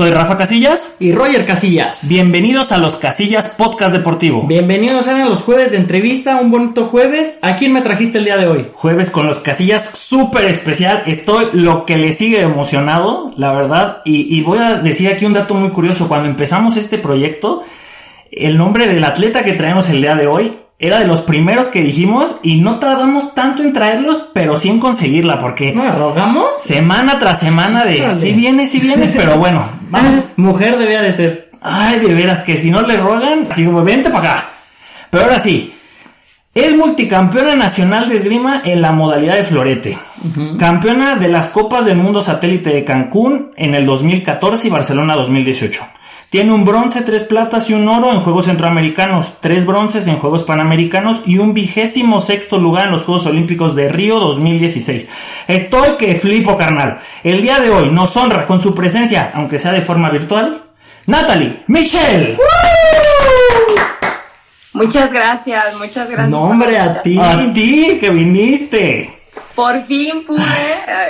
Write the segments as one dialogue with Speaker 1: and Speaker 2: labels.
Speaker 1: Soy Rafa Casillas
Speaker 2: y Roger Casillas.
Speaker 1: Bienvenidos a los Casillas Podcast Deportivo.
Speaker 2: Bienvenidos a los jueves de entrevista, un bonito jueves. ¿A quién me trajiste el día de hoy?
Speaker 1: Jueves con los Casillas súper especial. Estoy lo que le sigue emocionado, la verdad. Y, y voy a decir aquí un dato muy curioso. Cuando empezamos este proyecto, el nombre del atleta que traemos el día de hoy era de los primeros que dijimos y no tardamos tanto en traerlos, pero sí en conseguirla, porque...
Speaker 2: ¿No rogamos?
Speaker 1: Semana tras semana de... Si sí vienes, si vienes, pero bueno, vamos.
Speaker 2: Mujer debía de ser.
Speaker 1: Ay, de veras que si no le rogan, sigo, vente para acá. Pero ahora sí, es multicampeona nacional de esgrima en la modalidad de florete. Campeona de las Copas del Mundo Satélite de Cancún en el 2014 y Barcelona 2018. Tiene un bronce, tres platas y un oro en Juegos Centroamericanos, tres bronces en Juegos Panamericanos y un vigésimo sexto lugar en los Juegos Olímpicos de Río 2016. Estoy que flipo, carnal. El día de hoy nos honra con su presencia, aunque sea de forma virtual, Natalie Michelle.
Speaker 3: Muchas gracias, muchas gracias.
Speaker 2: No, hombre, a ti.
Speaker 1: A ti que viniste.
Speaker 3: Por fin pude,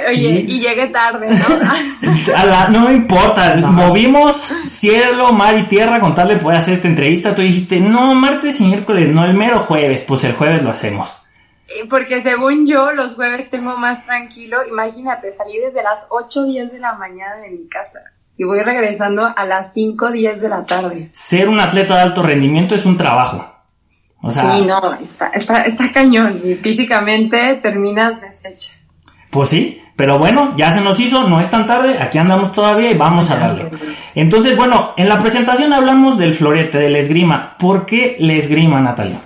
Speaker 3: oye, sí. y llegué tarde, ¿no?
Speaker 1: A la, no me importa, no. movimos cielo, mar y tierra con tal de poder hacer esta entrevista. Tú dijiste, no, martes y miércoles, no, el mero jueves, pues el jueves lo hacemos.
Speaker 3: Porque según yo, los jueves tengo más tranquilo. Imagínate, salí desde las 8 10 de la mañana de mi casa y voy regresando a las 5 10 de la tarde.
Speaker 1: Ser un atleta de alto rendimiento es un trabajo.
Speaker 3: O sea, sí, no, está, está, está cañón. Y físicamente terminas deshecha.
Speaker 1: Pues sí, pero bueno, ya se nos hizo, no es tan tarde, aquí andamos todavía y vamos a darle. Entonces, bueno, en la presentación hablamos del florete, del esgrima. ¿Por qué le esgrima, Natalia?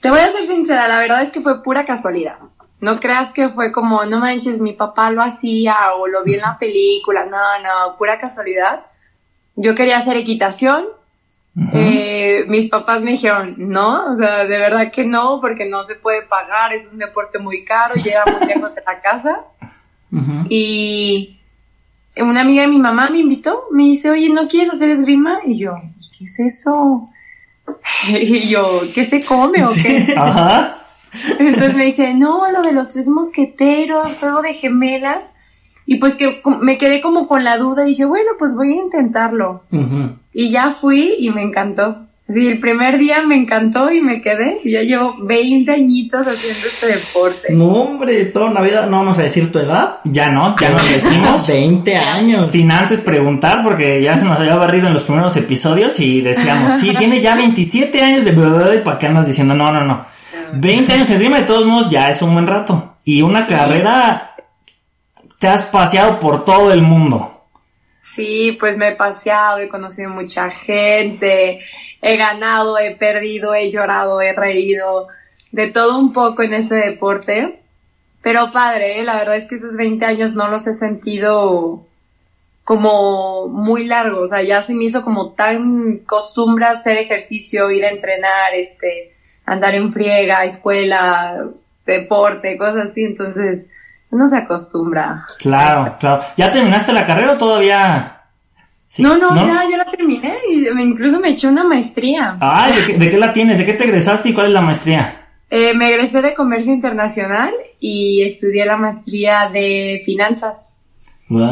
Speaker 3: Te voy a ser sincera, la verdad es que fue pura casualidad. No creas que fue como, no manches, mi papá lo hacía o lo vi en la película. No, no, pura casualidad. Yo quería hacer equitación, Uh -huh. eh, mis papás me dijeron, no, o sea, de verdad que no, porque no se puede pagar, es un deporte muy caro, llega muy lejos de la casa. Uh -huh. Y una amiga de mi mamá me invitó, me dice, oye, ¿no quieres hacer esgrima? Y yo, ¿qué es eso? Y yo, ¿qué se come o qué?
Speaker 1: Ajá.
Speaker 3: Entonces me dice, no, lo de los tres mosqueteros, juego de gemelas. Y pues que me quedé como con la duda y dije, bueno, pues voy a intentarlo. Uh -huh. Y ya fui y me encantó. Sí, el primer día me encantó y me quedé. Y ya llevo 20 añitos haciendo este deporte.
Speaker 2: No, hombre, toda una vida, no vamos a decir tu edad.
Speaker 1: Ya no, ya nos decimos.
Speaker 2: 20 años.
Speaker 1: Sin antes preguntar, porque ya se nos había barrido en los primeros episodios y decíamos, sí, tiene ya 27 años de y para qué andas diciendo, no, no, no. 20 años encima de todos modos ya es un buen rato. Y una carrera te has paseado por todo el mundo.
Speaker 3: Sí, pues me he paseado, he conocido mucha gente, he ganado, he perdido, he llorado, he reído, de todo un poco en ese deporte. Pero padre, ¿eh? la verdad es que esos 20 años no los he sentido como muy largos, o sea, ya se me hizo como tan costumbre hacer ejercicio, ir a entrenar, este, andar en friega, escuela, deporte, cosas así, entonces uno se acostumbra.
Speaker 1: Claro, claro. ¿Ya terminaste la carrera o todavía?
Speaker 3: Sí, no, no, no, Ya, ya la terminé y incluso me eché una maestría.
Speaker 1: Ay, ¿de qué, ¿de qué, la tienes? ¿De qué te egresaste y cuál es la maestría?
Speaker 3: Eh, me egresé de comercio internacional y estudié la maestría de finanzas.
Speaker 1: Wow.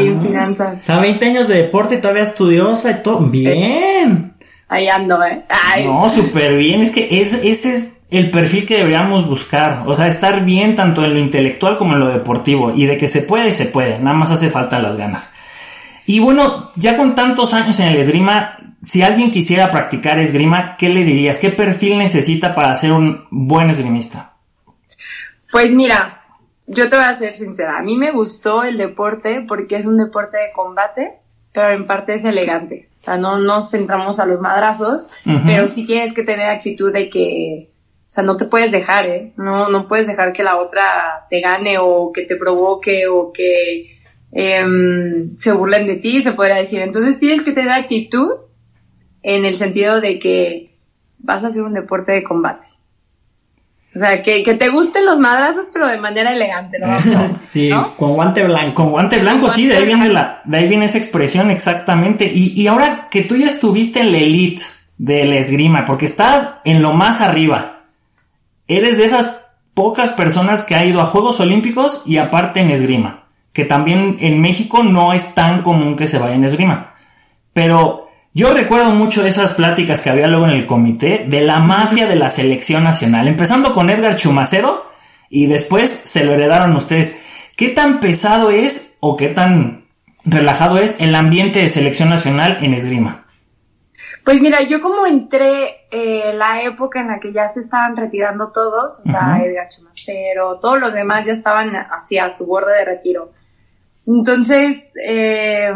Speaker 3: En finanzas.
Speaker 2: O sea, 20 años de deporte y todavía estudiosa y todo. Bien.
Speaker 3: Ahí ando, ¿eh? Ay.
Speaker 1: No, súper bien. Es que es, ese es el perfil que deberíamos buscar. O sea, estar bien tanto en lo intelectual como en lo deportivo. Y de que se puede, se puede. Nada más hace falta las ganas. Y bueno, ya con tantos años en el esgrima, si alguien quisiera practicar esgrima, ¿qué le dirías? ¿Qué perfil necesita para ser un buen esgrimista?
Speaker 3: Pues mira, yo te voy a ser sincera. A mí me gustó el deporte porque es un deporte de combate pero en parte es elegante. O sea, no nos centramos a los madrazos, uh -huh. pero sí tienes que tener actitud de que, sea, no te puedes dejar, ¿eh? No, no puedes dejar que la otra te gane o que te provoque o que eh, se burlen de ti, se podría decir. Entonces tienes que tener actitud en el sentido de que vas a hacer un deporte de combate. O sea, que, que, te gusten los madrazos, pero de manera elegante, ¿no?
Speaker 2: sí,
Speaker 3: ¿no?
Speaker 2: con guante blanco.
Speaker 1: Con guante blanco, con sí, guante de ahí, viene la, de ahí viene esa expresión exactamente. Y, y ahora que tú ya estuviste en la elite del esgrima, porque estás en lo más arriba, eres de esas pocas personas que ha ido a Juegos Olímpicos y aparte en esgrima. que también en México no es tan común que se vaya en esgrima. Pero yo recuerdo mucho de esas pláticas que había luego en el comité de la mafia de la selección nacional, empezando con Edgar Chumacero y después se lo heredaron ustedes. ¿Qué tan pesado es o qué tan relajado es el ambiente de selección nacional en esgrima?
Speaker 3: Pues mira, yo como entré eh, la época en la que ya se estaban retirando todos, o sea, Edgar Chumacero, todos los demás ya estaban hacia su borde de retiro. Entonces, eh,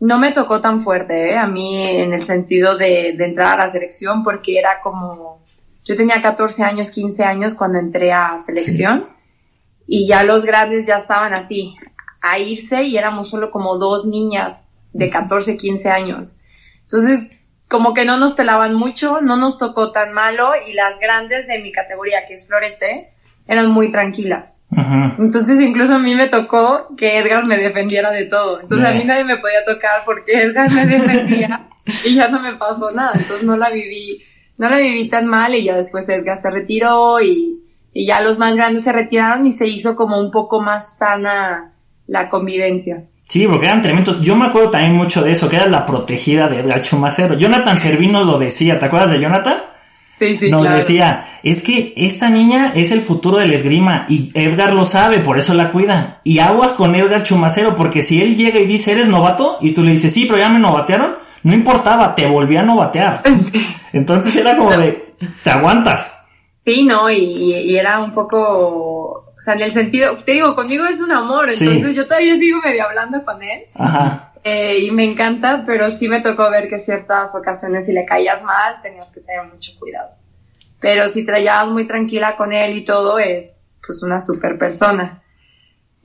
Speaker 3: no me tocó tan fuerte, ¿eh? a mí en el sentido de, de, entrar a la selección, porque era como, yo tenía 14 años, 15 años cuando entré a selección sí. y ya los grandes ya estaban así, a irse y éramos solo como dos niñas de 14, 15 años. Entonces, como que no nos pelaban mucho, no nos tocó tan malo y las grandes de mi categoría, que es florete, eran muy tranquilas. Ajá. Entonces incluso a mí me tocó que Edgar me defendiera de todo. Entonces yeah. a mí nadie me podía tocar porque Edgar me defendía y ya no me pasó nada. Entonces no la viví, no la viví tan mal y ya después Edgar se retiró y, y ya los más grandes se retiraron y se hizo como un poco más sana la convivencia.
Speaker 1: Sí, porque eran tremendos. Yo me acuerdo también mucho de eso, que era la protegida de Edgar Chumacero. Jonathan Servino lo decía, ¿te acuerdas de Jonathan?
Speaker 3: Sí, sí,
Speaker 1: Nos
Speaker 3: claro.
Speaker 1: decía, es que esta niña es el futuro del esgrima y Edgar lo sabe, por eso la cuida. Y aguas con Edgar Chumacero, porque si él llega y dice, ¿eres novato? Y tú le dices, sí, pero ya me novatearon, no importaba, te volví a novatear. Entonces era como de, te aguantas.
Speaker 3: Sí, no, y, y, era un poco, o sea, en el sentido, te digo, conmigo es un amor, entonces yo todavía sigo medio hablando con él.
Speaker 1: Ajá.
Speaker 3: Eh, y me encanta, pero sí me tocó ver que ciertas ocasiones si le caías mal tenías que tener mucho cuidado. Pero si traías muy tranquila con él y todo, es pues una super persona.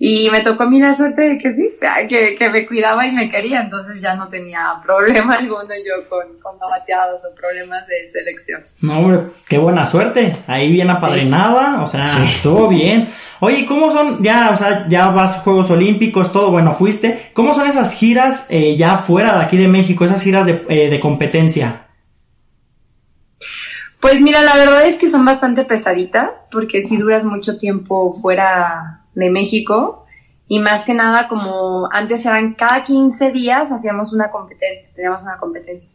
Speaker 3: Y me tocó a mí la suerte de que sí, que, que me cuidaba y me quería, entonces ya no tenía problema alguno yo con, con bateados o problemas de selección.
Speaker 2: No, hombre, qué buena suerte. Ahí bien apadrinada, sí. o sea, sí. estuvo bien. Oye, ¿cómo son, ya, o sea, ya vas a Juegos Olímpicos, todo, bueno, fuiste. ¿Cómo son esas giras eh, ya fuera de aquí de México, esas giras de, eh, de competencia?
Speaker 3: Pues mira, la verdad es que son bastante pesaditas, porque si duras mucho tiempo fuera de México y más que nada como antes eran cada 15 días hacíamos una competencia, teníamos una competencia.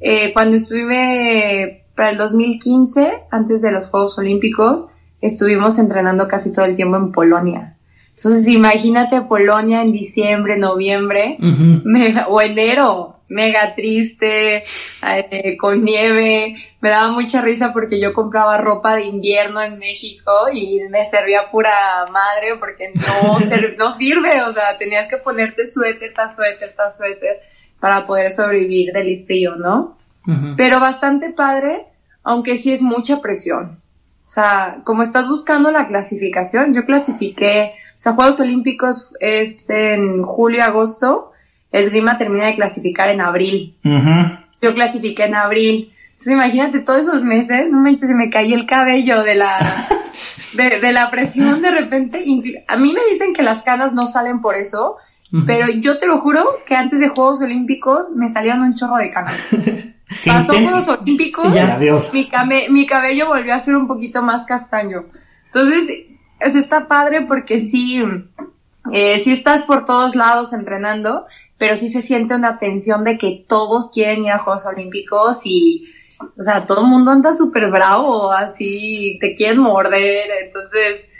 Speaker 3: Eh, cuando estuve para el 2015, antes de los Juegos Olímpicos, estuvimos entrenando casi todo el tiempo en Polonia. Entonces imagínate Polonia en diciembre, noviembre uh -huh. o enero, mega triste, eh, con nieve. Me daba mucha risa porque yo compraba ropa de invierno en México y me servía pura madre porque no, no sirve. O sea, tenías que ponerte suéter tras suéter tras suéter para poder sobrevivir del frío, ¿no? Uh -huh. Pero bastante padre, aunque sí es mucha presión. O sea, como estás buscando la clasificación, yo clasifiqué, o sea, Juegos Olímpicos es en julio, agosto, esgrima termina de clasificar en abril. Uh -huh. Yo clasifiqué en abril. Entonces imagínate todos esos meses, no manches, se me caía el cabello de la, de, de, la presión de repente. A mí me dicen que las canas no salen por eso, uh -huh. pero yo te lo juro que antes de Juegos Olímpicos me salieron un chorro de canas. Pasó Juegos Olímpicos, mi, mi, cabello volvió a ser un poquito más castaño. Entonces, es, está padre porque sí, eh, sí estás por todos lados entrenando, pero sí se siente una tensión de que todos quieren ir a Juegos Olímpicos y, o sea, todo el mundo anda súper bravo, así, te quieren morder, entonces,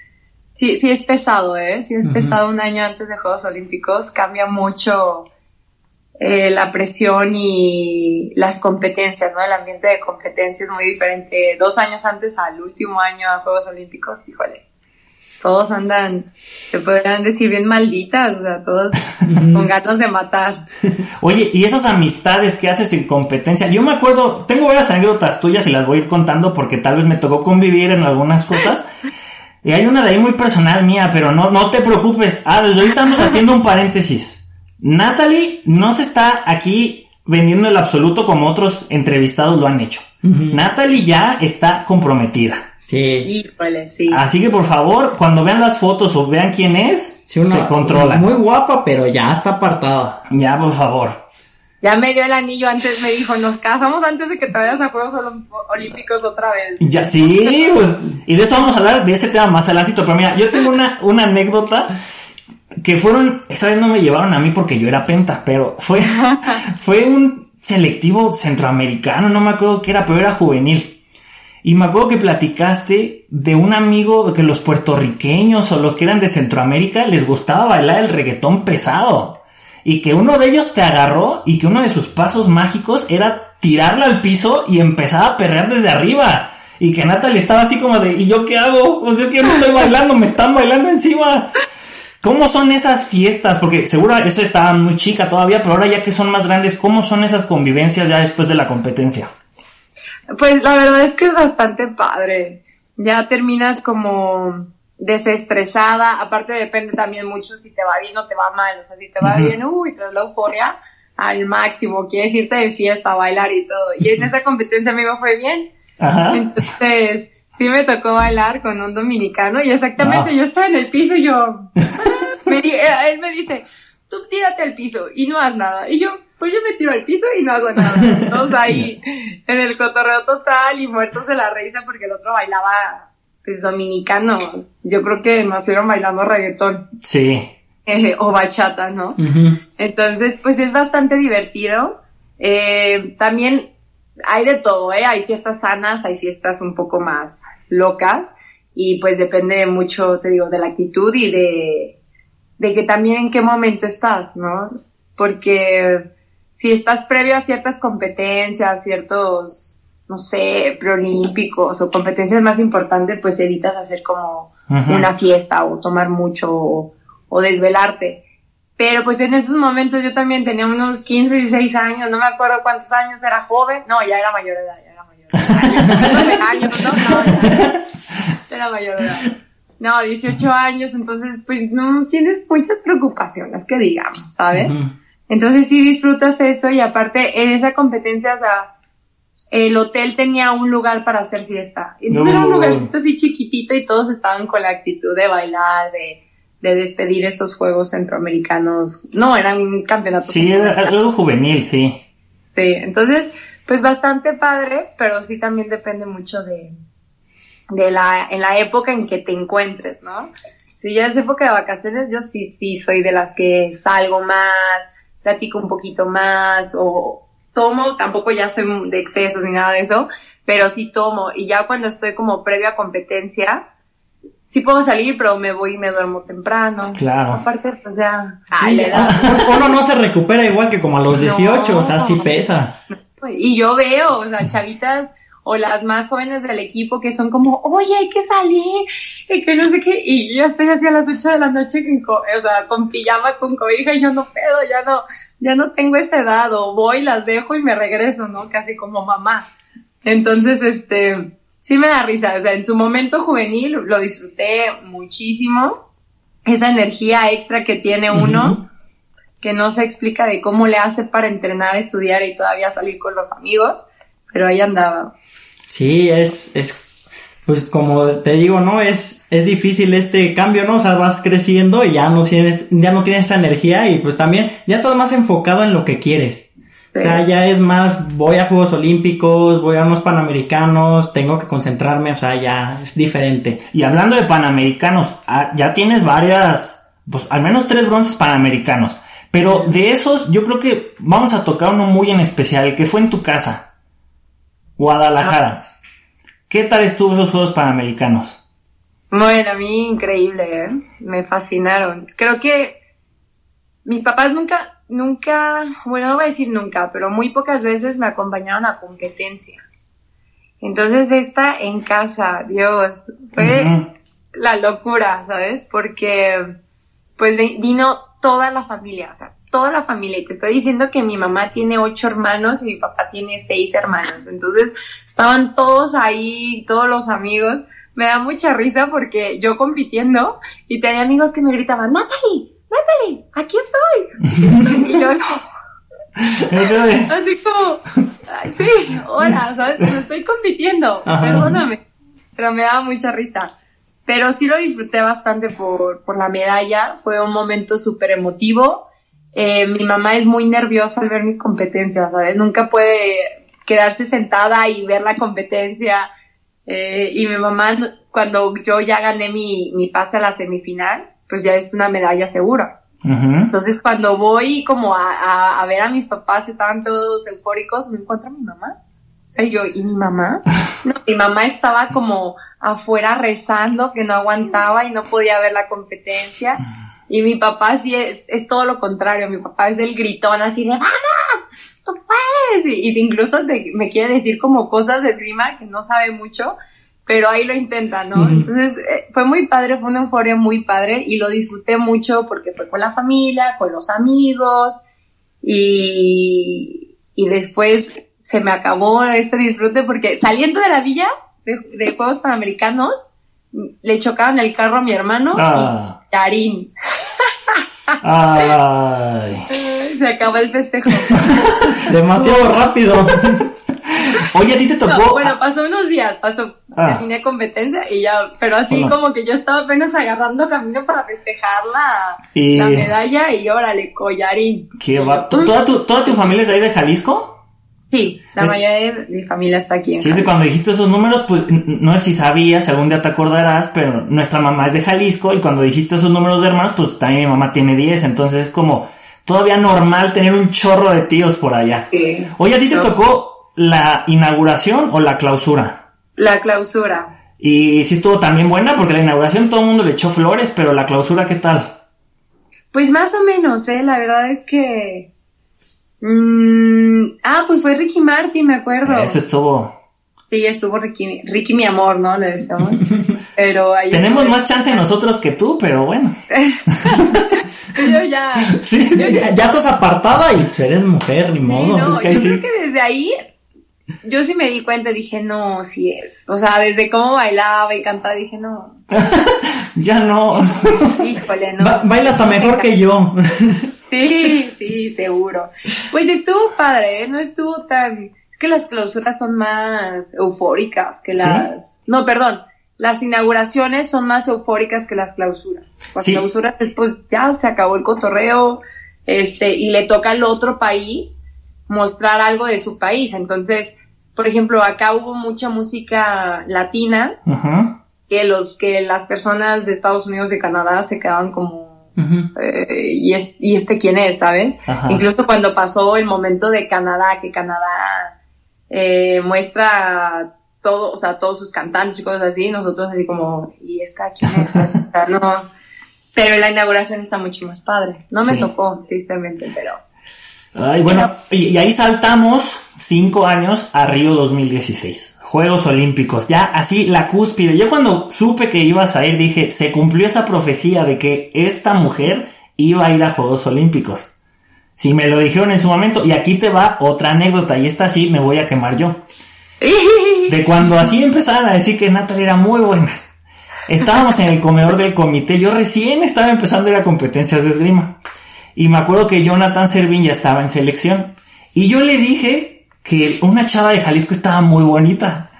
Speaker 3: sí, sí es pesado, ¿eh? Sí es uh -huh. pesado un año antes de Juegos Olímpicos, cambia mucho eh, la presión y las competencias, ¿no? El ambiente de competencia es muy diferente. Dos años antes al último año a Juegos Olímpicos, híjole, todos andan, se podrían decir bien malditas, o sea, todos con ganas de matar.
Speaker 1: Oye, y esas amistades que haces en competencia, yo me acuerdo, tengo varias anécdotas tuyas y las voy a ir contando porque tal vez me tocó convivir en algunas cosas. Y hay una de ahí muy personal mía, pero no, no te preocupes. Ah, desde ahorita estamos haciendo un paréntesis. Natalie no se está aquí vendiendo el absoluto como otros entrevistados lo han hecho. Uh -huh. Natalie ya está comprometida.
Speaker 2: Sí.
Speaker 3: Híjole, sí.
Speaker 1: Así que por favor, cuando vean las fotos o vean quién es,
Speaker 2: sí, una,
Speaker 1: se controla.
Speaker 2: Muy guapa, pero ya está apartada.
Speaker 1: Ya, por favor.
Speaker 3: Ya me dio el anillo antes, me dijo, nos casamos antes de que te vayas a Juegos Olímpicos otra vez.
Speaker 1: Ya, sí, pues, y de eso vamos a hablar, de ese tema más adelantito, pero mira, yo tengo una, una anécdota que fueron, esa vez no me llevaron a mí porque yo era penta, pero fue, fue un selectivo centroamericano, no me acuerdo qué era, pero era juvenil. Y me acuerdo que platicaste de un amigo que los puertorriqueños o los que eran de Centroamérica les gustaba bailar el reggaetón pesado. Y que uno de ellos te agarró y que uno de sus pasos mágicos era tirarla al piso y empezar a perrear desde arriba. Y que Natalie estaba así como de, ¿y yo qué hago? Pues es que yo no estoy bailando, me están bailando encima. ¿Cómo son esas fiestas? Porque seguro eso estaba muy chica todavía, pero ahora ya que son más grandes, ¿cómo son esas convivencias ya después de la competencia?
Speaker 3: Pues la verdad es que es bastante padre. Ya terminas como desestresada. Aparte depende también mucho si te va bien o te va mal. O sea, si te va bien, uy, tras la euforia al máximo. Quieres irte de fiesta, bailar y todo. Y en esa competencia a mí me fue bien. Entonces, sí me tocó bailar con un dominicano y exactamente yo estaba en el piso y yo, él me dice, tú tírate al piso y no haz nada. Y yo, pues yo me tiro al piso y no hago nada. Todos ahí en el cotorreo total y muertos de la risa porque el otro bailaba, pues dominicanos. Yo creo que nacieron bailando reggaetón.
Speaker 1: Sí.
Speaker 3: Eh, o bachata, ¿no? Entonces, pues es bastante divertido. Eh, también hay de todo, ¿eh? Hay fiestas sanas, hay fiestas un poco más locas y pues depende mucho, te digo, de la actitud y de, de que también en qué momento estás, ¿no? Porque si estás previo a ciertas competencias, ciertos, no sé, preolímpicos o competencias más importantes, pues evitas hacer como una fiesta o tomar mucho o, desvelarte. Pero pues en esos momentos yo también tenía unos 15, 16 años, no me acuerdo cuántos años, era joven, no, ya era mayor de edad, ya era mayor de edad. años, no, no, era mayor de edad. No, 18 años, entonces pues no tienes muchas preocupaciones que digamos, ¿sabes? Entonces sí disfrutas eso y aparte en esa competencia, o sea, el hotel tenía un lugar para hacer fiesta. Entonces era un lugarcito así chiquitito y todos estaban con la actitud de bailar, de, de despedir esos juegos centroamericanos. No, era un campeonato.
Speaker 1: Sí, era algo juvenil, sí.
Speaker 3: Sí, entonces, pues bastante padre, pero sí también depende mucho de, de la, en la época en que te encuentres, ¿no? Si ya es época de vacaciones, yo sí, sí soy de las que salgo más, platico un poquito más o tomo, tampoco ya soy de excesos ni nada de eso, pero sí tomo y ya cuando estoy como previa a competencia, sí puedo salir, pero me voy y me duermo temprano.
Speaker 1: Claro.
Speaker 3: Aparte, pues ya,
Speaker 2: uno no se recupera igual que como a los 18, o sea, sí pesa.
Speaker 3: Y yo veo, o sea, chavitas o las más jóvenes del equipo que son como, oye, hay que salir, y que no sé qué, y yo estoy así a las 8 de la noche con, o sea, con pijama, con cobija, y yo no puedo, ya no, ya no tengo esa edad, o voy, las dejo y me regreso, ¿no? Casi como mamá. Entonces, este, sí me da risa, o sea, en su momento juvenil lo disfruté muchísimo, esa energía extra que tiene uno, que no se explica de cómo le hace para entrenar, estudiar y todavía salir con los amigos, pero ahí andaba.
Speaker 2: Sí, es, es, pues como te digo, ¿no? Es, es difícil este cambio, ¿no? O sea, vas creciendo y ya no tienes, ya no tienes esa energía y pues también ya estás más enfocado en lo que quieres. O sea, ya es más, voy a Juegos Olímpicos, voy a unos Panamericanos, tengo que concentrarme, o sea, ya es diferente.
Speaker 1: Y hablando de Panamericanos, ah, ya tienes varias, pues al menos tres bronces Panamericanos. Pero de esos, yo creo que vamos a tocar uno muy en especial, el que fue en tu casa. Guadalajara. ¿Qué tal estuvo esos Juegos Panamericanos?
Speaker 3: Bueno, a mí increíble, ¿eh? me fascinaron. Creo que mis papás nunca, nunca, bueno, no voy a decir nunca, pero muy pocas veces me acompañaron a competencia. Entonces esta en casa, Dios, fue la locura, ¿sabes? Porque pues vino toda la familia, o sea, toda la familia. Y te estoy diciendo que mi mamá tiene ocho hermanos y mi papá tiene seis hermanos. Entonces estaban todos ahí, todos los amigos. Me da mucha risa porque yo compitiendo y tenía amigos que me gritaban, Natalie, Natalie, aquí estoy. y yo no. Así como, sí, hola, ¿sabes? Estoy compitiendo, perdóname. Pero me daba mucha risa. Pero sí lo disfruté bastante por, por la medalla. Fue un momento súper emotivo. Eh, mi mamá es muy nerviosa al ver mis competencias, ¿sabes? Nunca puede quedarse sentada y ver la competencia. Eh, y mi mamá, cuando yo ya gané mi, mi pase a la semifinal, pues ya es una medalla segura. Entonces cuando voy como a, a, ver a mis papás que estaban todos eufóricos, me encuentro a mi mamá. O sea, yo, ¿y mi mamá? No, mi mamá estaba como afuera rezando, que no aguantaba y no podía ver la competencia. Y mi papá sí es, es todo lo contrario, mi papá es el gritón así de ¡Vamos! ¡Tú puedes! Y, incluso me quiere decir como cosas de esgrima que no sabe mucho, pero ahí lo intenta, ¿no? Entonces eh, fue muy padre, fue una euforia muy padre y lo disfruté mucho porque fue con la familia, con los amigos y, y después se me acabó este disfrute porque saliendo de la villa de, Juegos Panamericanos le chocaban el carro a mi hermano y ah. Karim. Ay. Se acabó el festejo.
Speaker 2: Demasiado rápido.
Speaker 1: Oye, a ti te tocó.
Speaker 3: bueno, pasó unos días, pasó, ah. competencia y ya, pero así como que yo estaba apenas agarrando camino para festejar la, medalla y órale, collarín.
Speaker 1: Qué va. ¿Toda tu, ¿Toda tu familia es de ahí de Jalisco?
Speaker 3: Sí, la mayoría de mi familia está aquí.
Speaker 1: sí, cuando dijiste esos números, pues no sé si sabías, algún día te acordarás, pero nuestra mamá es de Jalisco y cuando dijiste esos números de hermanos, pues también mi mamá tiene 10, entonces es como todavía normal tener un chorro de tíos por allá. Sí. Oye, ¿a ti te tocó la inauguración o la clausura?
Speaker 3: La clausura.
Speaker 1: Y sí estuvo también buena porque la inauguración todo el mundo le echó flores, pero la clausura, ¿qué tal?
Speaker 3: Pues más o menos, ¿eh? La verdad es que... Mm, ah, pues fue Ricky Martin, me acuerdo.
Speaker 1: Eso estuvo...
Speaker 3: Sí, estuvo Ricky, Ricky mi amor, ¿no? Le decíamos. Pero ahí
Speaker 1: Tenemos más chance nosotros que tú, pero bueno.
Speaker 3: yo ya.
Speaker 2: Sí, ya, estás apartada y eres mujer, ni modo.
Speaker 3: No, yo creo que desde ahí yo sí me di cuenta, dije, no, sí es. O sea, desde cómo bailaba y cantaba, dije, no.
Speaker 1: ya no.
Speaker 3: Híjole, no.
Speaker 2: baila hasta mejor que yo.
Speaker 3: Sí, sí, seguro. Pues estuvo padre, ¿eh? No estuvo tan... Es que las clausuras son más eufóricas que las... No, perdón. Las inauguraciones son más eufóricas que las clausuras. Las clausuras después ya se acabó el cotorreo, este, y le toca al otro país mostrar algo de su país. Entonces, por ejemplo, acá hubo mucha música latina que los que las personas de Estados Unidos y Canadá se quedaban como eh, y, es, y este quién es, ¿sabes? Incluso cuando pasó el momento de Canadá, que Canadá eh, muestra todo, o sea, todos sus cantantes y cosas así, nosotros así como, ¿y esta quién es? no. Pero la inauguración está mucho más padre. No me tocó, tristemente, pero
Speaker 1: Ay, bueno, y, ahí saltamos cinco años a Río 2016. Juegos Olímpicos, ya así la cúspide. Yo cuando supe que ibas a ir dije, se cumplió esa profecía de que esta mujer iba a ir a Juegos Olímpicos. Si me lo dijeron en su momento, y aquí te va otra anécdota, y esta sí me voy a quemar yo. De cuando así empezaban a decir que Natalia era muy buena. Estábamos en el comedor del comité, yo recién estaba empezando a ir a competencias de esgrima. Y me acuerdo que Jonathan Servín ya estaba en selección. Y yo le dije que una chava de Jalisco estaba muy bonita.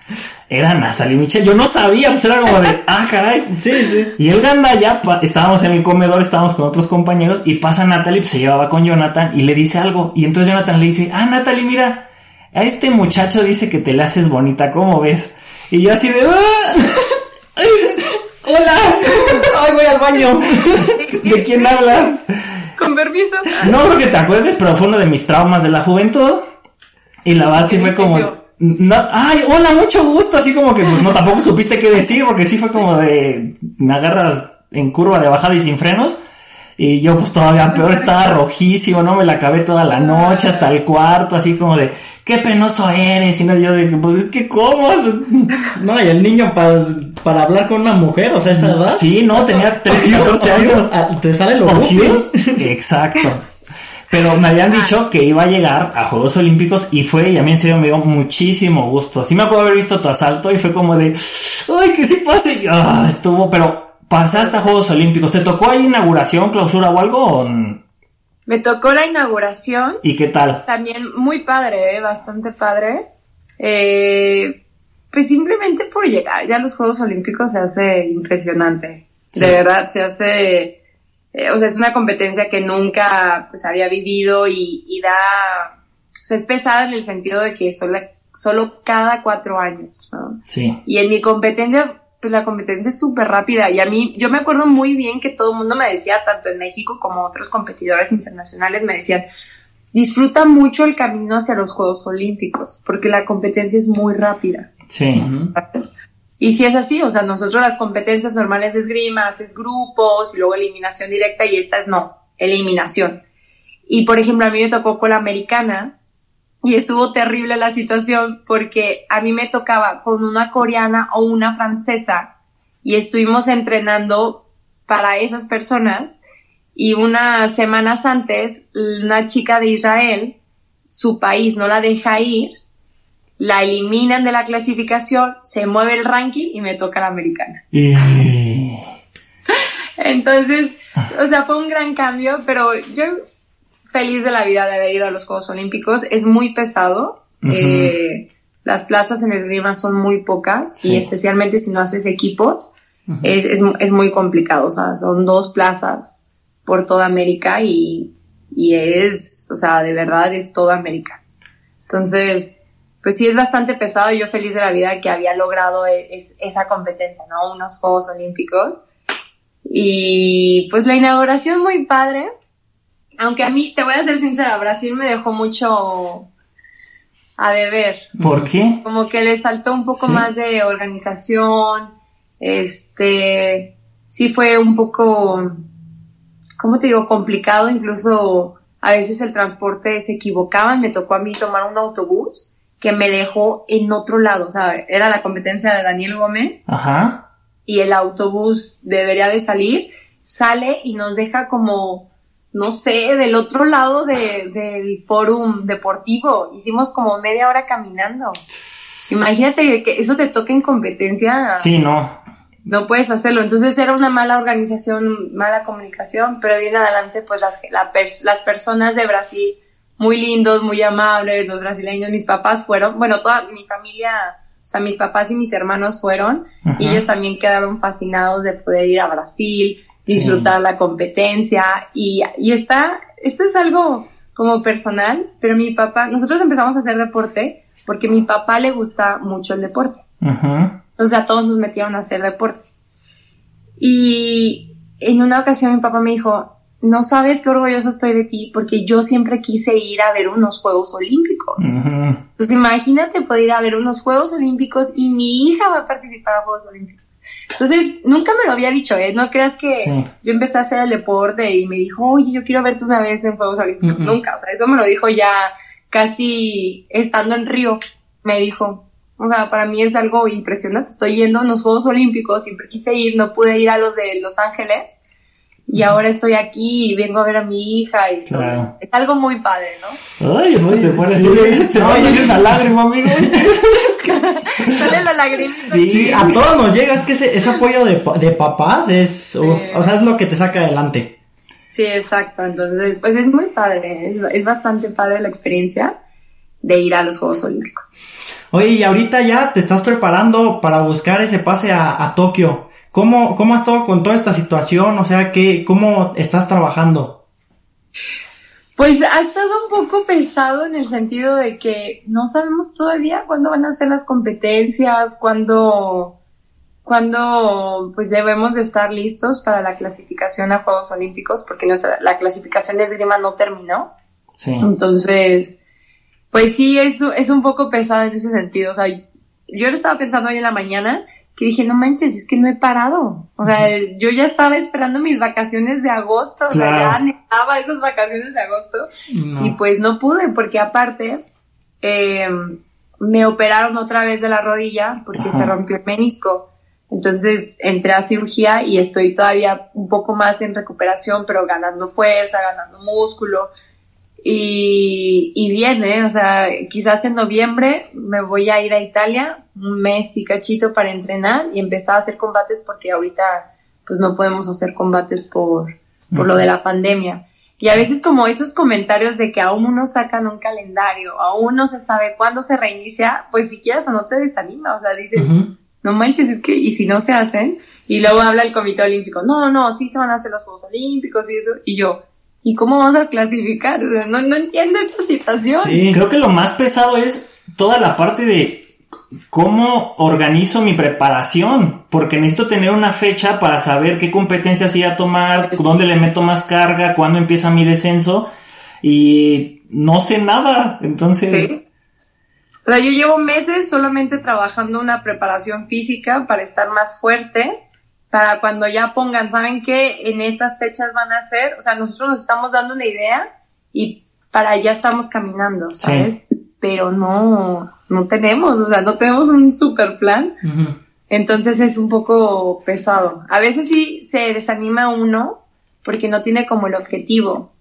Speaker 1: Era Natalie Michel. Yo no sabía, pues era como de, ah, caray.
Speaker 2: Sí, sí.
Speaker 1: Y el ya estábamos en el comedor, estábamos con otros compañeros, y pasa Natalie, pues se llevaba con Jonathan y le dice algo. Y entonces Jonathan le dice, ah, Natalie, mira, a este muchacho dice que te le haces bonita, ¿cómo ves? Y yo así de, ¡Ah! hola, ay, voy al baño. ¿De quién hablas?
Speaker 3: Con permiso.
Speaker 1: No creo que te acuerdes, pero fue uno de mis traumas de la juventud. Y la verdad sí fue como. ay, hola, mucho gusto. Así como que pues, no tampoco supiste qué decir, porque sí fue como de. Me agarras en curva de bajada y sin frenos. Y yo pues todavía peor estaba rojísimo, ¿no? Me la acabé toda la noche hasta el cuarto, así como de, qué penoso eres. Y no, yo dije, pues es que cómo.
Speaker 2: No, y el niño para, para hablar con una mujer, o sea, esa edad.
Speaker 1: Sí, no, tenía 13, 14 años.
Speaker 2: Ah, ¿Te sale lo
Speaker 1: Exacto. Pero me habían dicho que iba a llegar a Juegos Olímpicos y fue, y a mí en serio me dio muchísimo gusto. Sí me acuerdo haber visto tu asalto y fue como de, ay, que sí pase. Ah, estuvo, pero pasaste a Juegos Olímpicos. ¿Te tocó ahí inauguración, clausura o algo?
Speaker 3: Me tocó la inauguración.
Speaker 1: ¿Y qué tal?
Speaker 3: También muy padre, ¿eh? bastante padre. Eh, pues simplemente por llegar ya a los Juegos Olímpicos se hace impresionante. De verdad, se hace... Eh, o sea, es una competencia que nunca pues había vivido y, da... O sea, es pesada en el sentido de que solo, solo cada cuatro años, ¿no?
Speaker 1: Sí.
Speaker 3: Y en mi competencia pues la competencia es súper rápida y a mí, yo me acuerdo muy bien que todo el mundo me decía, tanto en México como otros competidores internacionales, me decían, disfruta mucho el camino hacia los Juegos Olímpicos, porque la competencia es muy rápida.
Speaker 1: Sí.
Speaker 3: Y si es así, o sea, nosotros las competencias normales de esgrima, es grupos y luego eliminación directa y esta es no, eliminación. Y por ejemplo, a mí me tocó con la americana y estuvo terrible la situación porque a mí me tocaba con una coreana o una francesa y estuvimos entrenando para esas personas y unas semanas antes una chica de Israel, su país no la deja ir, la eliminan de la clasificación, se mueve el ranking y me toca la americana. Entonces, o sea, fue un gran cambio, pero yo feliz de la vida de haber ido a los Juegos Olímpicos. Es muy pesado. Eh, las plazas en esgrima son muy pocas y especialmente si no haces equipos es, es, muy complicado. O sea, son dos plazas por toda América y, y es, o sea, de verdad es toda América. Entonces, pues sí es bastante pesado y yo feliz de la vida que había logrado e, esa competencia, ¿no? Unos Juegos Olímpicos. Y pues la inauguración muy padre aunque a mí, te voy a ser sincera, Brasil me dejó mucho a deber.
Speaker 1: ¿Por qué?
Speaker 3: Como que les faltó un poco más de organización, este, sí fue un poco, ¿cómo te digo? Complicado, incluso a veces el transporte se equivocaban, me tocó a mí tomar un autobús que me dejó en otro lado, o sea, era la competencia de Daniel Gómez.
Speaker 1: Ajá.
Speaker 3: Y el autobús debería de salir, sale y nos deja como no sé, del otro lado del fórum deportivo. Hicimos como media hora caminando. Imagínate que eso te toque en competencia.
Speaker 1: Sí, no.
Speaker 3: No puedes hacerlo. Entonces era una mala organización, mala comunicación, pero de en adelante, pues las, las personas de Brasil, muy lindos, muy amables, los brasileños, mis papás fueron, bueno, toda mi familia, o sea, mis papás y mis hermanos fueron, y ellos también quedaron fascinados de poder ir a Brasil, disfrutar la competencia y, y está, esto es algo como personal, pero mi papá, nosotros empezamos a hacer deporte porque mi papá le gusta mucho el deporte. O sea, todos nos metieron a hacer deporte. Y en una ocasión mi papá me dijo, no sabes qué orgulloso estoy de ti porque yo siempre quise ir a ver unos Juegos Olímpicos. Entonces imagínate poder ir a ver unos Juegos Olímpicos y mi hija va a participar a Juegos Olímpicos. Entonces, nunca me lo había dicho, ¿eh? No creas que yo empecé a hacer el deporte y me dijo, oye, yo quiero verte una vez en Juegos Olímpicos. Nunca, o sea, eso me lo dijo ya casi estando en Río. Me dijo, o sea, para mí es algo impresionante. Estoy yendo a los Juegos Olímpicos, siempre quise ir, no pude ir a los de Los Ángeles y ahora estoy aquí y vengo a ver a mi hija y claro. es algo muy padre, ¿no?
Speaker 1: Ay, no se pone así, se va a una lágrima, amigo.
Speaker 3: Sale la lágrima.
Speaker 2: Sí, a todos nos llega, es que ese, apoyo de, de papás es, o sea, es lo que te saca adelante.
Speaker 3: Sí, exacto, entonces, pues es muy padre, es, es bastante padre la experiencia de ir a los Juegos Olímpicos.
Speaker 2: Oye, y ahorita ya te estás preparando para buscar ese pase a, a Tokio. ¿Cómo, ¿Cómo has estado con toda esta situación? O sea, ¿qué, ¿cómo estás trabajando?
Speaker 3: Pues ha estado un poco pesado en el sentido de que no sabemos todavía cuándo van a ser las competencias, cuándo, cuándo pues debemos de estar listos para la clasificación a Juegos Olímpicos, porque la clasificación de esgrima no terminó. Sí. Entonces, pues sí, es, es un poco pesado en ese sentido. O sea, yo lo estaba pensando hoy en la mañana que dije, no manches, es que no he parado. O sea, yo ya estaba esperando mis vacaciones de agosto, o sea, ya necesitaba esas vacaciones de agosto y pues no pude porque aparte eh, me operaron otra vez de la rodilla porque se rompió el menisco. Entonces entré a cirugía y estoy todavía un poco más en recuperación, pero ganando fuerza, ganando músculo. Y, y bien, ¿eh? O sea, quizás en noviembre me voy a ir a Italia un mes y cachito para entrenar y empezar a hacer combates porque ahorita pues no podemos hacer combates por, por lo de la pandemia. Y a veces como esos comentarios de que aún no sacan un calendario, aún no se sabe cuándo se reinicia, pues si quieres o no te desanima, o sea, dices, no manches, es que, y si no se hacen, y luego habla el Comité Olímpico, no, no, sí se van a hacer los Juegos Olímpicos y eso, y yo, ¿y cómo vamos a clasificar? No, no entiendo esta situación.
Speaker 1: Sí, creo que lo más pesado es toda la parte de cómo organizo mi preparación, porque necesito tener una fecha para saber qué competencias ir a tomar, dónde le meto más carga, cuándo empieza mi descenso y no sé nada, entonces...
Speaker 3: O sea, yo llevo meses solamente trabajando una preparación física para estar más fuerte, para cuando ya pongan, ¿saben qué? En estas fechas van a ser, o sea, nosotros nos estamos dando una idea y para allá estamos caminando, ¿sabes? Pero no, no tenemos, o sea, no tenemos un super plan. Entonces es un poco pesado. A veces sí se desanima uno porque no tiene como el objetivo.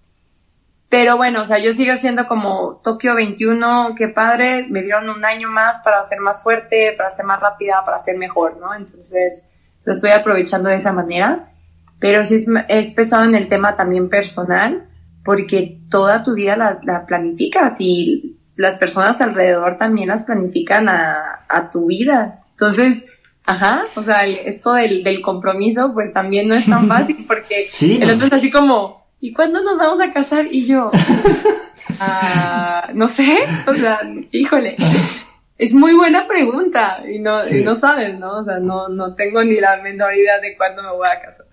Speaker 3: Pero bueno, o sea, yo sigo siendo como Tokio 21, qué padre, me dieron un año más para ser más fuerte, para ser más rápida, para ser mejor, ¿no? Entonces, lo estoy aprovechando de esa manera. Pero sí es, pesado en el tema también personal, porque toda tu vida la, planificas y las personas alrededor también las planifican a, tu vida. Entonces, Ajá, o sea, esto del, del, compromiso pues también no es tan fácil porque el otro es así como, ¿y cuándo nos vamos a casar? Y yo, ah, no sé, o sea, híjole. Es muy buena pregunta y no, no sabes, ¿no? O sea, no, no tengo ni la menor idea de cuándo me voy a casar.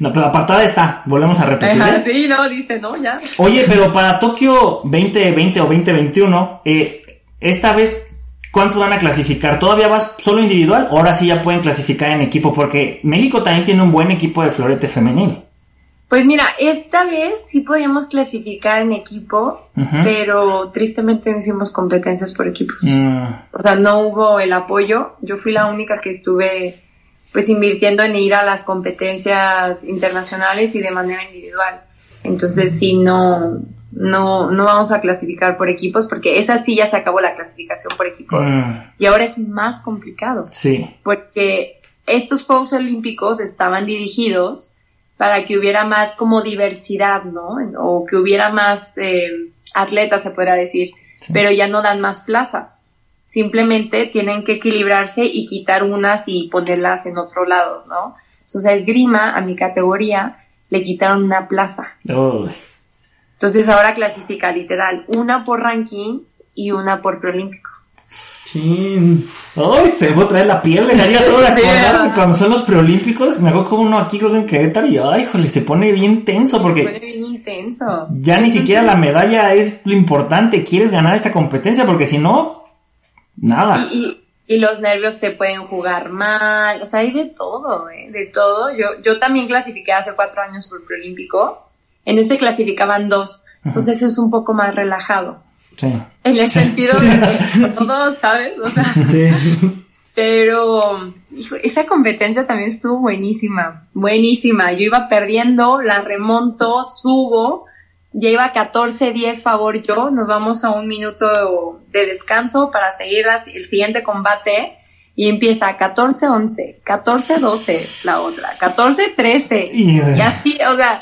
Speaker 1: No, pero apartada está, volvemos a repetir.
Speaker 3: Ajá, sí, no, dice, no, ya.
Speaker 1: Oye, pero para Tokio 2020 o 2021, eh, esta vez, ¿cuántos van a clasificar? ¿Todavía vas solo individual? Ahora sí ya pueden clasificar en equipo, porque México también tiene un buen equipo de florete femenil.
Speaker 3: Pues mira, esta vez sí podíamos clasificar en equipo, pero tristemente no hicimos competencias por equipo. Mm. O sea, no hubo el apoyo. Yo fui la única que estuve pues invirtiendo en ir a las competencias internacionales y de manera individual. Entonces sí, no, no, no vamos a clasificar por equipos porque esa sí ya se acabó la clasificación por equipos. Mm. Y ahora es más complicado.
Speaker 1: Sí.
Speaker 3: Porque estos Juegos Olímpicos estaban dirigidos para que hubiera más como diversidad, ¿no? O que hubiera más eh, atletas, se podría decir, pero ya no dan más plazas. Simplemente tienen que equilibrarse y quitar unas y ponerlas en otro lado, ¿no? Entonces a esgrima, a mi categoría, le quitaron una plaza. Entonces ahora clasifica literal una por ranking y una por preolímpico.
Speaker 1: Ay, se me traer la piel, le haría solo de acordar cuando son los preolímpicos, me hago como uno aquí creo que en Querétaro y ay, jole, se pone bien tenso porque
Speaker 3: se pone bien intenso.
Speaker 1: Ya ni siquiera la medalla es lo importante, quieres ganar esa competencia porque si no nada.
Speaker 3: Y, y, los nervios te pueden jugar mal, o sea, hay de todo, ¿eh? de todo. Yo yo también clasifiqué hace cuatro años por preolímpico. En este clasificaban dos, entonces es un poco más relajado. En el sentido de que todos, ¿sabes? O sea, pero esa competencia también estuvo buenísima, buenísima. Yo iba perdiendo, la remonto, subo, ya iba 14-10 favor yo, nos vamos a un minuto de descanso para seguir el siguiente combate y empieza 14-11, 14-12 la otra, 14-13 y así, o sea,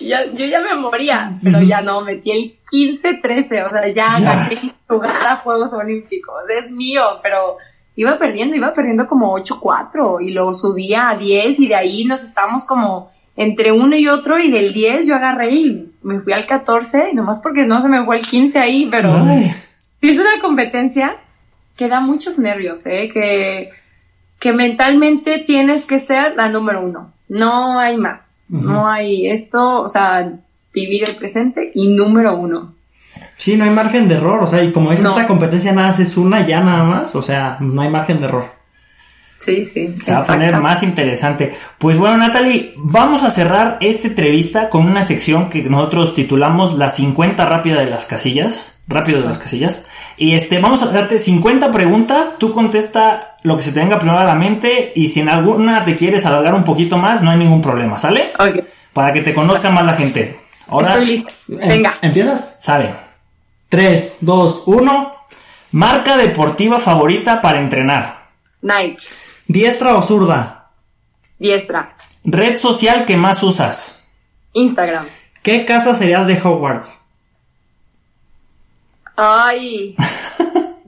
Speaker 3: yo ya me moría, pero ya no, metí el 15-13, o sea, ya gané jugar a Juegos Olímpicos, es mío, pero iba perdiendo, iba perdiendo como 8-4 y luego subía a 10 y de ahí nos estábamos como entre uno y otro y del 10 yo agarré y me fui al 14, nomás porque no se me fue el 15 ahí, pero si es una competencia que da muchos nervios, ¿eh? que, que mentalmente tienes que ser la número uno. No hay más. No hay esto, o sea, vivir el presente y número uno.
Speaker 2: Sí, no hay margen de error. O sea, y como es esta competencia nada es una ya nada más, o sea, no hay margen de error.
Speaker 3: Sí, sí.
Speaker 1: Se va a poner más interesante. Pues bueno, Natalie, vamos a cerrar esta entrevista con una sección que nosotros titulamos La 50 rápida de las casillas. Rápido de las casillas. Y este, vamos a darte 50 preguntas, tú contesta lo que se te venga primero a la mente y si en alguna te quieres alargar un poquito más, no hay ningún problema, ¿sale?
Speaker 3: Ok.
Speaker 1: Para que te conozca más la gente.
Speaker 3: Ahora, Estoy lista. Em, venga.
Speaker 1: ¿Empiezas? Sale. 3, 2, 1. Marca deportiva favorita para entrenar.
Speaker 3: Nike.
Speaker 2: ¿Diestra o zurda?
Speaker 3: Diestra.
Speaker 1: Red social que más usas.
Speaker 3: Instagram.
Speaker 2: ¿Qué casa serías de Hogwarts?
Speaker 3: Ay.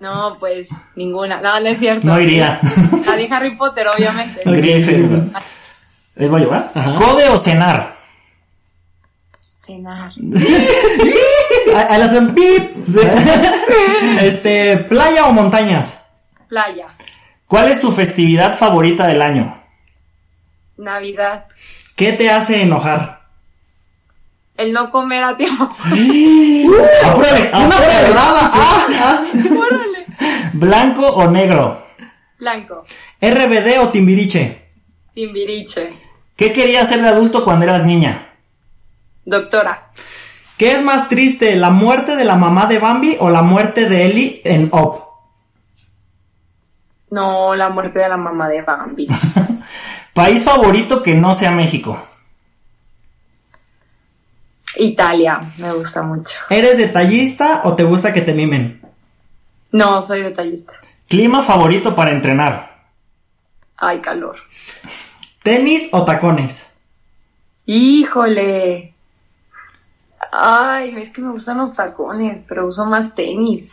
Speaker 3: No, pues ninguna. No, no es cierto.
Speaker 1: No iría.
Speaker 3: La de Harry Potter, obviamente.
Speaker 1: ¿Es voy a ¿Code o cenar?
Speaker 3: Cenar.
Speaker 2: A, la Este, playa o montañas?
Speaker 3: Playa.
Speaker 1: ¿Cuál es tu festividad favorita del año?
Speaker 3: Navidad.
Speaker 2: ¿Qué te hace enojar?
Speaker 3: El no comer a tiempo.
Speaker 1: Apruebe,
Speaker 2: Una
Speaker 1: apruebe.
Speaker 2: pedrada. Ah,
Speaker 3: Órale.
Speaker 1: ¿Blanco o negro?
Speaker 3: Blanco.
Speaker 2: RBD o Timbiriche.
Speaker 3: Timbiriche.
Speaker 1: ¿Qué querías ser de adulto cuando eras niña?
Speaker 3: Doctora.
Speaker 2: ¿Qué es más triste, la muerte de la mamá de Bambi o la muerte de Ellie en Up?
Speaker 3: No, la muerte de la mamá de Bambi.
Speaker 1: ¿País favorito que no sea México?
Speaker 3: Italia. Me gusta mucho.
Speaker 2: ¿Eres detallista o te gusta que te mimen?
Speaker 3: No, soy detallista.
Speaker 1: ¿Clima favorito para entrenar?
Speaker 3: Ay, calor.
Speaker 2: ¿Tenis o tacones?
Speaker 3: Híjole. Ay, es que me gustan los tacones, pero uso más tenis.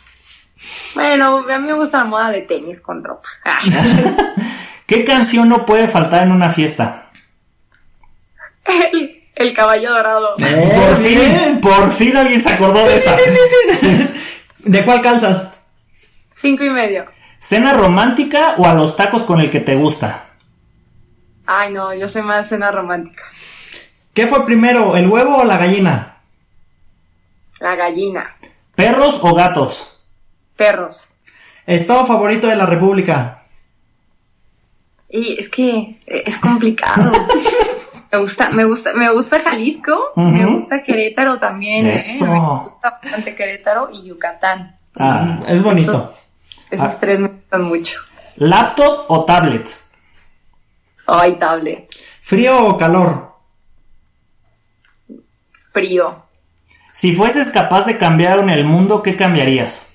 Speaker 3: Bueno, a mí me gusta la moda de tenis con ropa.
Speaker 1: ¿Qué canción no puede faltar en una fiesta?
Speaker 3: El, el caballo dorado.
Speaker 1: por fin,
Speaker 2: bien.
Speaker 1: por fin alguien se acordó de esa.
Speaker 2: ¿De cuál calzas?
Speaker 3: Cinco y medio.
Speaker 1: ¿Cena romántica o a los tacos con el que te gusta?
Speaker 3: Ay, no, yo soy más cena romántica.
Speaker 2: ¿Qué fue primero, el huevo o la gallina?
Speaker 3: La gallina.
Speaker 1: ¿Perros o gatos?
Speaker 3: Perros.
Speaker 2: ¿Estado favorito de la República?
Speaker 3: Y es que eh, es complicado. me gusta, me gusta, me gusta Jalisco, me gusta Querétaro también. ¿eh?
Speaker 1: Eso.
Speaker 3: Me gusta bastante Querétaro y Yucatán.
Speaker 1: Ah,
Speaker 2: Es bonito.
Speaker 3: Esos
Speaker 1: Ah.
Speaker 3: tres me gustan mucho.
Speaker 1: ¿Laptop o tablet?
Speaker 3: Ay, tablet.
Speaker 2: ¿Frío o calor?
Speaker 3: Frío.
Speaker 1: Si fueses capaz de cambiar en el mundo, ¿qué cambiarías?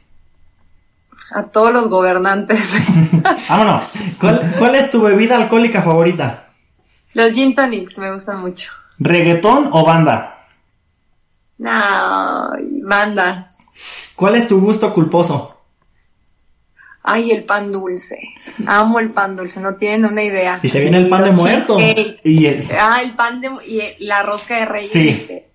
Speaker 3: A todos los gobernantes.
Speaker 1: Vámonos.
Speaker 2: ¿Cuál, cuál es tu bebida alcohólica favorita?
Speaker 3: Los gin tonics me gustan mucho.
Speaker 1: ¿Reggaetón o banda?
Speaker 3: No, banda.
Speaker 2: ¿Cuál es tu gusto culposo?
Speaker 3: Ay, el pan dulce. Amo el pan dulce, no tienen una idea.
Speaker 2: Y se viene el pan de muerto.
Speaker 3: cheesecake.
Speaker 1: Y
Speaker 3: Ah, el pan de y el- la rosca de reyes.
Speaker 1: Sí.
Speaker 3: se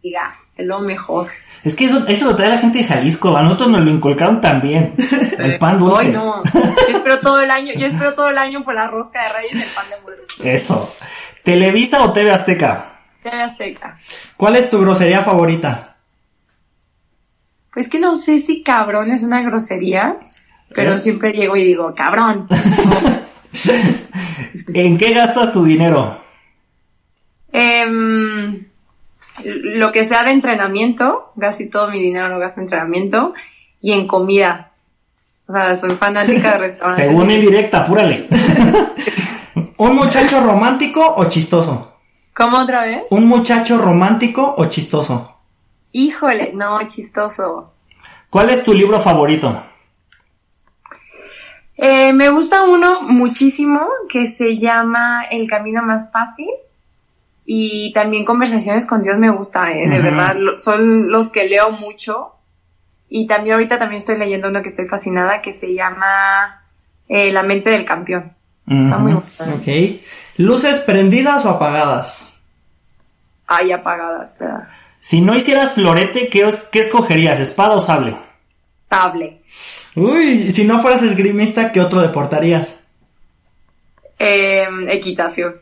Speaker 3: lo mejor.
Speaker 1: es que eso, eso lo trae la gente de Jalisco. A nosotros nos lo inculcaron también. El pan dulce.
Speaker 3: Ay, no. Yo espero todo el año, yo espero todo el año por la rosca de reyes y el pan de muerto.
Speaker 1: Eso. ¿Televisa o TV Azteca?
Speaker 3: TV Azteca.
Speaker 2: ¿Cuál es tu grosería favorita?
Speaker 3: Pues que no sé si cabrón es una grosería, pero
Speaker 1: ¿Eh?
Speaker 3: siempre llego y digo, cabrón.
Speaker 1: ¿En qué gastas tu dinero?
Speaker 3: Em, lo que sea de entrenamiento, casi todo mi dinero lo gasto en entrenamiento y en comida. O sea, soy fanática de restaurantes.
Speaker 1: Según en directa, apúrale.
Speaker 2: ¿Un muchacho romántico o chistoso?
Speaker 3: ¿Cómo otra vez?
Speaker 2: ¿Un muchacho romántico o chistoso?
Speaker 3: Híjole, no, chistoso.
Speaker 1: ¿Cuál es tu libro favorito?
Speaker 3: Eh, me gusta uno muchísimo que se llama El Camino Más Fácil y también Conversaciones con Dios me gusta, eh, de verdad, son los que leo mucho y también ahorita también estoy leyendo uno que estoy fascinada que se llama eh, La mente del campeón. Está muy bueno.
Speaker 2: Ok. ¿Luces prendidas o apagadas?
Speaker 3: Ay, apagadas, espera.
Speaker 1: Si no hicieras florete, ¿qué, qué escogerías? ¿Espada o sable?
Speaker 3: Sable.
Speaker 2: Uy, si no fueras esgrimista, ¿qué otro deportarías?
Speaker 3: Eh, equitación,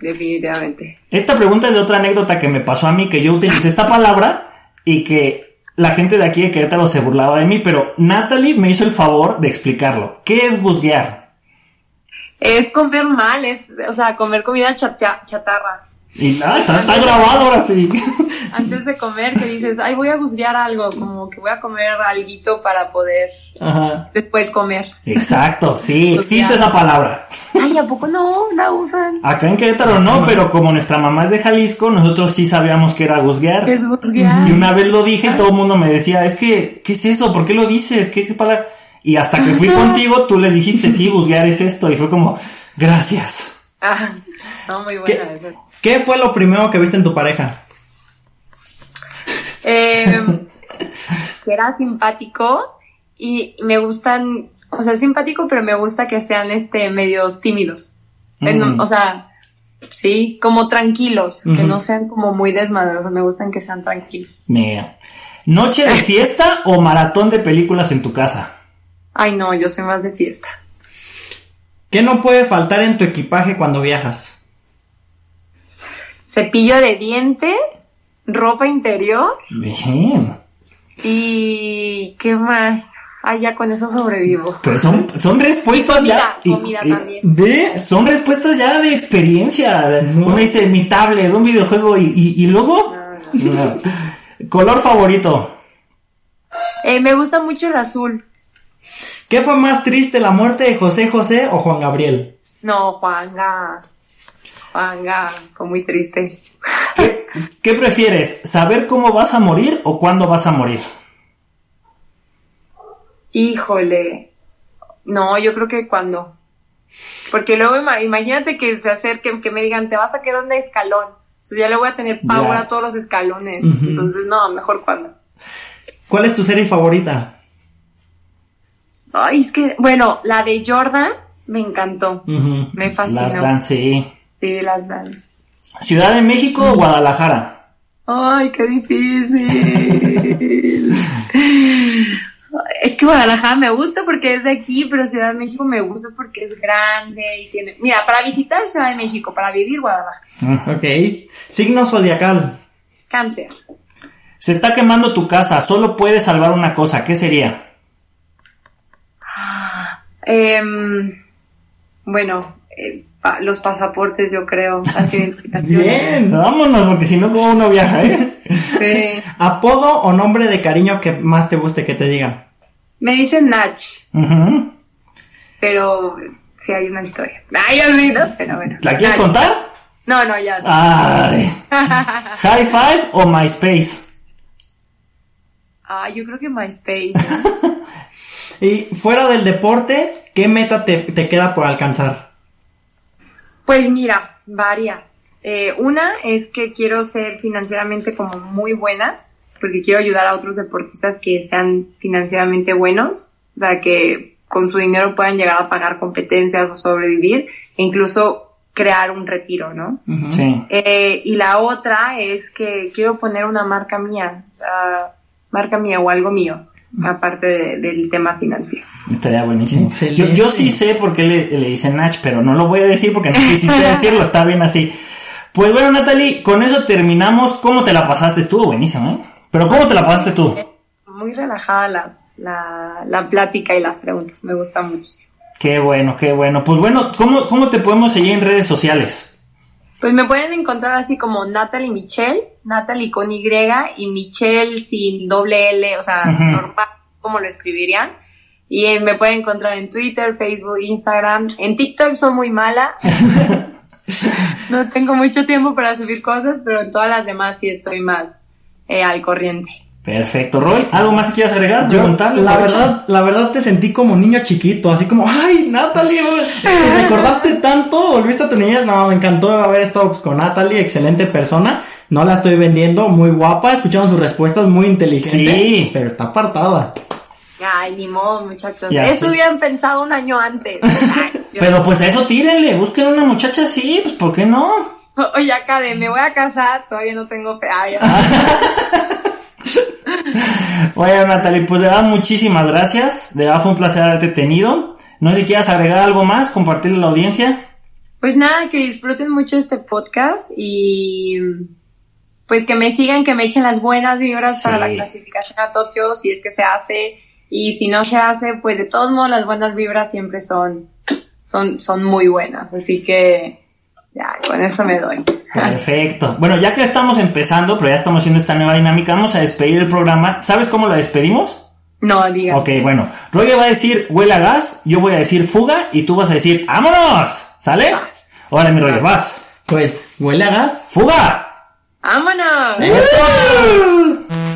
Speaker 3: definitivamente.
Speaker 1: Esta pregunta es de otra anécdota que me pasó a mí, que yo utilicé esta palabra y que la gente de aquí de Querétaro se burlaba de mí, pero Natalie me hizo el favor de explicarlo. ¿Qué es busguear?
Speaker 3: Es comer mal, es, o sea, comer comida chata- chatarra.
Speaker 1: Y ah, está, está grabado ahora sí.
Speaker 3: Antes de comer, que dices, ay, voy a buscar algo, como que voy a comer alguito para poder
Speaker 2: Ajá.
Speaker 3: después comer.
Speaker 1: Exacto, sí, existe esa palabra.
Speaker 3: Ay, ¿a poco no? La usan.
Speaker 1: Acá en Querétaro no, pero como nuestra mamá es de Jalisco, nosotros sí sabíamos que era.
Speaker 3: ¿Qué es buscar?
Speaker 1: Y una vez lo dije y todo el mundo me decía, es que, ¿qué es eso? ¿Por qué lo dices? ¿Qué, qué palabra? Y hasta que fui contigo, tú les dijiste, sí, busguear es esto. Y fue como, gracias.
Speaker 3: Ah, no, muy
Speaker 2: ¿Qué,
Speaker 3: buena esa.
Speaker 2: qué fue lo primero que viste en tu pareja?
Speaker 3: Eh, que era simpático y me gustan, o sea, es simpático, pero me gusta que sean este medios tímidos.
Speaker 1: Mm.
Speaker 3: O sea, sí, como tranquilos, que no sean como muy desmadrosos, me gustan que sean tranquilos.
Speaker 1: Mira. ¿Noche de fiesta o maratón de películas en tu casa?
Speaker 3: Ay, no, yo soy más de fiesta.
Speaker 2: ¿Qué no puede faltar en tu equipaje cuando viajas?
Speaker 3: Cepillo de dientes, ropa interior
Speaker 1: Bien.
Speaker 3: y ¿qué más? Ah, ya con eso sobrevivo.
Speaker 1: Pero son, son respuestas
Speaker 3: Y
Speaker 1: ya.
Speaker 3: comida, comida también.
Speaker 1: Ve, son respuestas ya de experiencia. Uno dice mi tablet, un videojuego y, y, y luego. No. Color favorito.
Speaker 3: Eh, me gusta mucho el azul.
Speaker 2: ¿Qué fue más triste, la muerte de José José o Juan Gabriel?
Speaker 3: No, Juanga. Juanga, fue muy triste.
Speaker 1: ¿Qué, qué prefieres? ¿Saber cómo vas a morir o cuándo vas a morir?
Speaker 3: Híjole. No, yo creo que cuando. Porque luego ima- imagínate que se acerquen, que me digan, te vas a quedar en escalón. Entonces ya le voy a tener pavor
Speaker 1: Ya.
Speaker 3: a todos los escalones. Entonces, no, mejor cuando.
Speaker 2: ¿Cuál es tu serie favorita?
Speaker 3: Ay, es que, bueno, la de Jordan me encantó. Me fascinó.
Speaker 1: Las Dan, sí.
Speaker 3: Sí, las dance.
Speaker 1: ¿Ciudad de México o Guadalajara?
Speaker 3: Ay, qué difícil. es que Guadalajara me gusta porque es de aquí, pero Ciudad de México me gusta porque es grande y tiene... Mira, para visitar Ciudad de México, para vivir Guadalajara.
Speaker 2: Ok. Signo zodiacal.
Speaker 3: Cáncer.
Speaker 1: Se está quemando tu casa, solo puedes salvar una cosa, ¿qué sería?
Speaker 3: Em, bueno, eh, pa- los pasaportes, yo creo, las identificaciones.
Speaker 2: Bien.
Speaker 1: Vámonos, porque si no, ¿cómo uno viaja, eh?
Speaker 3: Sí.
Speaker 2: ¿Apodo o nombre de cariño que más te guste que te digan?
Speaker 3: Me dicen Nach, pero sí hay una historia. Ay, olvido, pero bueno.
Speaker 1: ¿La quieres
Speaker 3: Nach.
Speaker 1: contar?
Speaker 3: No, no, ya.
Speaker 1: Ay. High Five o MySpace.
Speaker 3: Ah, yo creo que MySpace.
Speaker 2: Y fuera del deporte, ¿qué meta te, te queda por alcanzar?
Speaker 3: Pues mira, varias. Eh, una es que quiero ser financieramente como muy buena, porque quiero ayudar a otros deportistas que sean financieramente buenos, o sea, que con su dinero puedan llegar a pagar competencias o sobrevivir, e incluso crear un retiro, ¿no?
Speaker 1: Sí.
Speaker 3: Eh, y la otra es que quiero poner una marca mía, ah, marca mía o algo mío, aparte de- del tema financiero.
Speaker 1: Estaría buenísimo. Yo, yo sí sé por qué le, le dicen Nach, pero no lo voy a decir porque no quisiste decirlo, está bien así. Pues bueno, Natalie, con eso terminamos. ¿Cómo te la pasaste? Estuvo buenísimo, ¿eh? Pero ¿cómo te la pasaste tú?
Speaker 3: Muy relajada las, la, la plática y las preguntas, me gusta muchísimo.
Speaker 1: Qué bueno, qué bueno. Pues bueno, ¿cómo, cómo te podemos seguir en redes sociales?
Speaker 3: Pues me pueden encontrar así como Natalie Michelle, Natalie con Y y Michelle sin doble L, o sea, normal, como lo escribirían. Y eh, me pueden encontrar en Twitter, Facebook, Instagram. En TikTok soy muy mala. no tengo mucho tiempo para subir cosas, pero en todas las demás sí estoy más eh, al corriente.
Speaker 1: Perfecto. Roy, ¿algo más que quieras agregar?
Speaker 2: Yo,
Speaker 1: Preguntarle,
Speaker 2: la verdad, la verdad te sentí como niño chiquito, así como, ay, Natalie, ¿te recordaste tanto? ¿Volviste a tu niñez? No, me encantó haber estado pues, con Natalie, excelente persona. No la estoy vendiendo, muy guapa, escucharon sus respuestas, muy inteligente.
Speaker 1: Sí.
Speaker 2: Pero está apartada.
Speaker 3: Ay, ni modo, muchachos.
Speaker 1: Ya
Speaker 3: Eso hubieran pensado un año antes. Ay,
Speaker 1: Pero pues a eso tírenle, busquen una muchacha así, pues ¿por qué no?
Speaker 3: Oye, acá de me voy a casar, todavía no tengo... fe- Ay,
Speaker 1: Oye, Natalie, pues de verdad muchísimas gracias. De verdad fue un placer haberte tenido. No sé si quieras agregar algo más, compartirle a la audiencia.
Speaker 3: Pues nada, que disfruten mucho este podcast y pues que me sigan, que me echen las buenas vibras
Speaker 1: Sí.
Speaker 3: para la clasificación a Tokio, si es que se hace. Y si no se hace, pues de todos modos las buenas vibras siempre son, son, son muy buenas. Así que ya, con eso me doy.
Speaker 1: Perfecto. Bueno, ya que estamos empezando, pero ya estamos haciendo esta nueva dinámica, vamos a despedir el programa. ¿Sabes cómo lo despedimos?
Speaker 3: No, diga.
Speaker 1: Ok, bueno. Roger va a decir huele a gas, yo voy a decir fuga y tú vas a decir ¡vámonos! ¿Sale? Órale, mi Roger, vas.
Speaker 2: Pues, ¿huele a gas?
Speaker 1: ¡Fuga!
Speaker 3: ¡Vámonos!
Speaker 1: ¡Eso!